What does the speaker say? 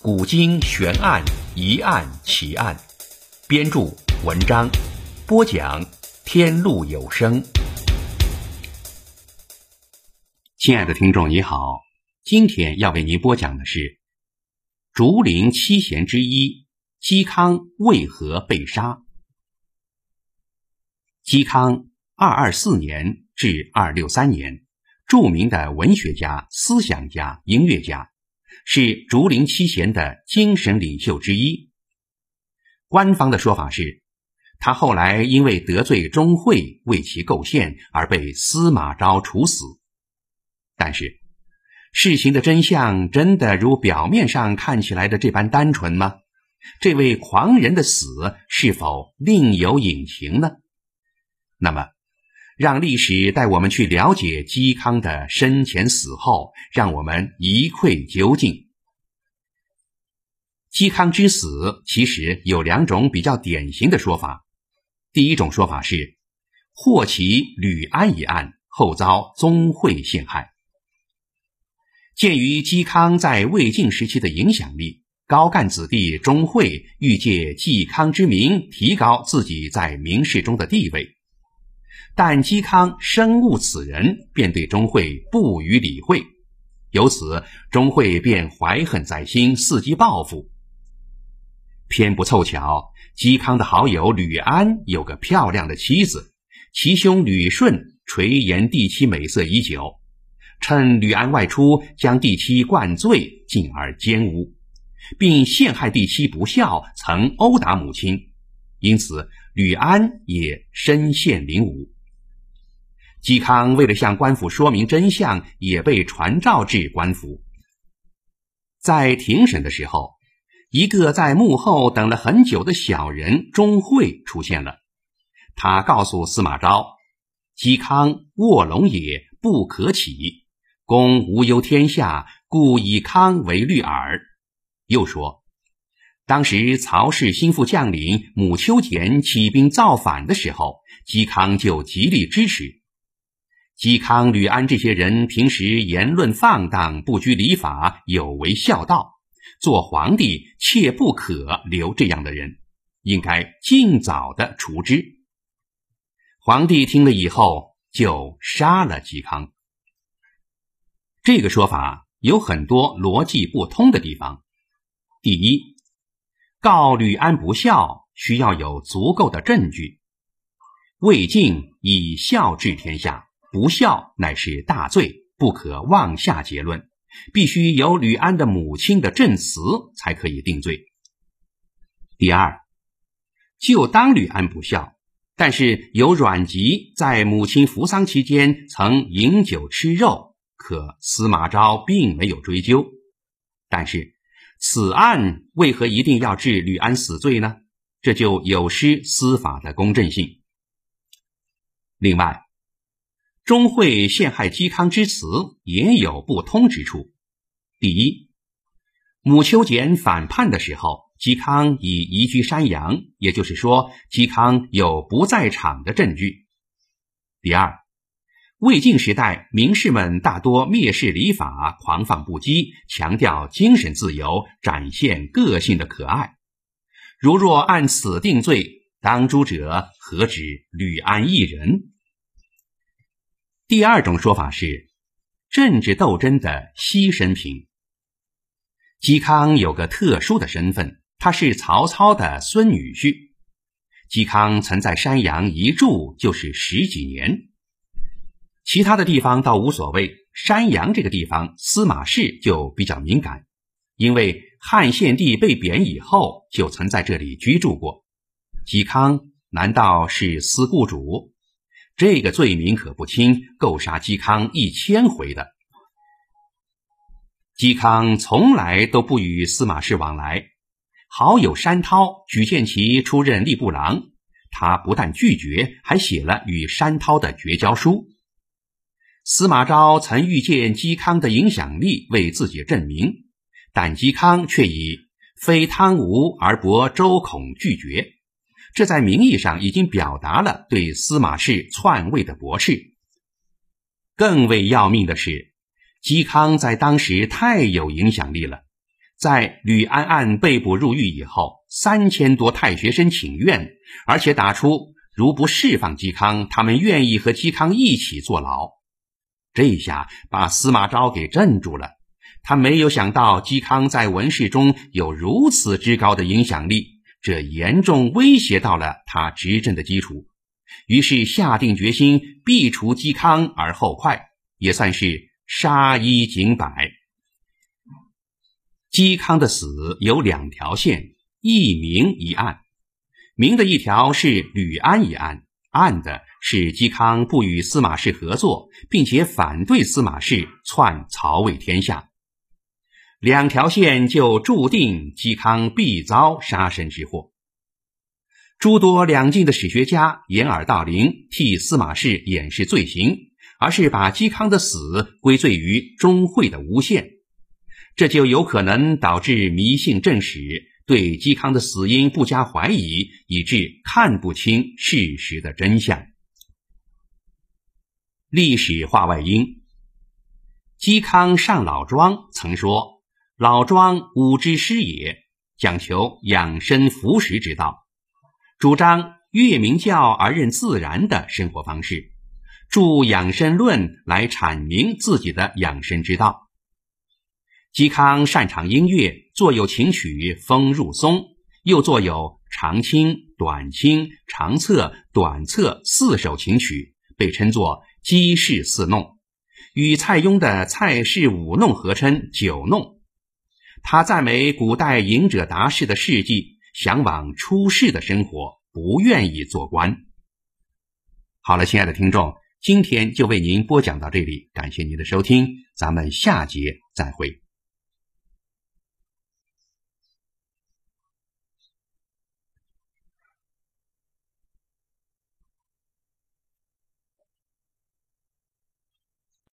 古今悬案疑案奇案》，编著文章，播讲天路有声。亲爱的听众，你好，今天要为您播讲的是竹林七贤之一嵇康为何被杀。嵇康二二四年至二六三年，著名的文学家、思想家、音乐家。是竹林七贤的精神领袖之一。官方的说法是，他后来因为得罪钟会，为其构陷而被司马昭处死。但是，事情的真相真的如表面上看起来的这般单纯吗？这位狂人的死是否另有隐情呢？那么。让历史带我们去了解嵇康的生前死后，让我们一窥究竟。嵇康之死其实有两种比较典型的说法。第一种说法是，霍其吕安一案后遭宗会陷害。鉴于嵇康在魏晋时期的影响力，高干子弟钟会欲借嵇康之名提高自己在名士中的地位。但嵇康深恶此人，便对钟会不予理会。由此，钟会便怀恨在心，伺机报复。偏不凑巧，嵇康的好友吕安有个漂亮的妻子，其兄吕顺垂涎帝妻美色已久，趁吕安外出，将帝妻灌醉，进而奸污，并陷害帝妻不孝，曾殴打母亲。因此，吕安也身陷囹圄。嵇康为了向官府说明真相，也被传召至官府。在庭审的时候，一个在幕后等了很久的小人钟会出现了。他告诉司马昭：“嵇康卧龙也，不可起。公无忧天下，故以康为虑耳。”又说：“当时曹氏心腹将领母丘俭起兵造反的时候，嵇康就极力支持。”嵇康、吕安这些人平时言论放荡，不拘礼法，有违孝道。做皇帝切不可留这样的人，应该尽早的除之。皇帝听了以后，就杀了嵇康。这个说法有很多逻辑不通的地方。第一，告吕安不孝，需要有足够的证据。魏晋以孝治天下。不孝乃是大罪，不可妄下结论，必须有吕安的母亲的证词才可以定罪。第二，就当吕安不孝，但是有阮籍在母亲服丧期间曾饮酒吃肉，可司马昭并没有追究。但是此案为何一定要治吕安死罪呢？这就有失司法的公正性。另外。钟会陷害嵇康之词也有不通之处。第一，母丘俭反叛的时候，嵇康已移居山阳，也就是说，嵇康有不在场的证据。第二，魏晋时代名士们大多蔑视礼法，狂放不羁，强调精神自由，展现个性的可爱。如若按此定罪，当诛者何止吕安一人？第二种说法是，政治斗争的牺牲品。嵇康有个特殊的身份，他是曹操的孙女婿。嵇康曾在山阳一住就是十几年，其他的地方倒无所谓。山阳这个地方，司马氏就比较敏感，因为汉献帝被贬以后，就曾在这里居住过。嵇康难道是司故主？这个罪名可不轻，够杀嵇康一千回的。嵇康从来都不与司马氏往来，好友山涛举荐其出任吏部郎，他不但拒绝，还写了与山涛的绝交书。司马昭曾预见嵇康的影响力为自己证明，但嵇康却以非贪污而伯周孔拒绝，这在名义上已经表达了对司马氏篡位的驳斥。更为要命的是，嵇康在当时太有影响力了。在吕安案被捕入狱以后，三千多太学生请愿，而且打出如不释放嵇康，他们愿意和嵇康一起坐牢。这一下把司马昭给镇住了。他没有想到嵇康在文士中有如此之高的影响力，这严重威胁到了他执政的基础。于是下定决心必除嵇康而后快，也算是杀一儆百。嵇康的死有两条线，一明一暗。明的一条是吕安一案，暗的是嵇康不与司马氏合作，并且反对司马氏篡曹魏天下。两条线就注定嵇康必遭杀身之祸。诸多两晋的史学家掩耳盗铃，替司马氏掩饰罪行，而是把嵇康的死归罪于钟会的诬陷。这就有可能导致迷信正史，对嵇康的死因不加怀疑，以致看不清事实的真相。历史话外音：嵇康上老庄曾说：“老庄武之师也，讲求养生服食之道，主张越明教而任自然的生活方式，著养生论来阐明自己的养生之道。”嵇康擅长音乐，作有琴曲《风入松》，又作有《长清》《短清》《长策》《短策》四首琴曲，被称作“嵇氏四弄”，与蔡邕的蔡氏五弄合称九弄。他赞美古代隐者达士的事迹，向往出世的生活，不愿意做官。好了，亲爱的听众，今天就为您播讲到这里，感谢您的收听，咱们下节再会。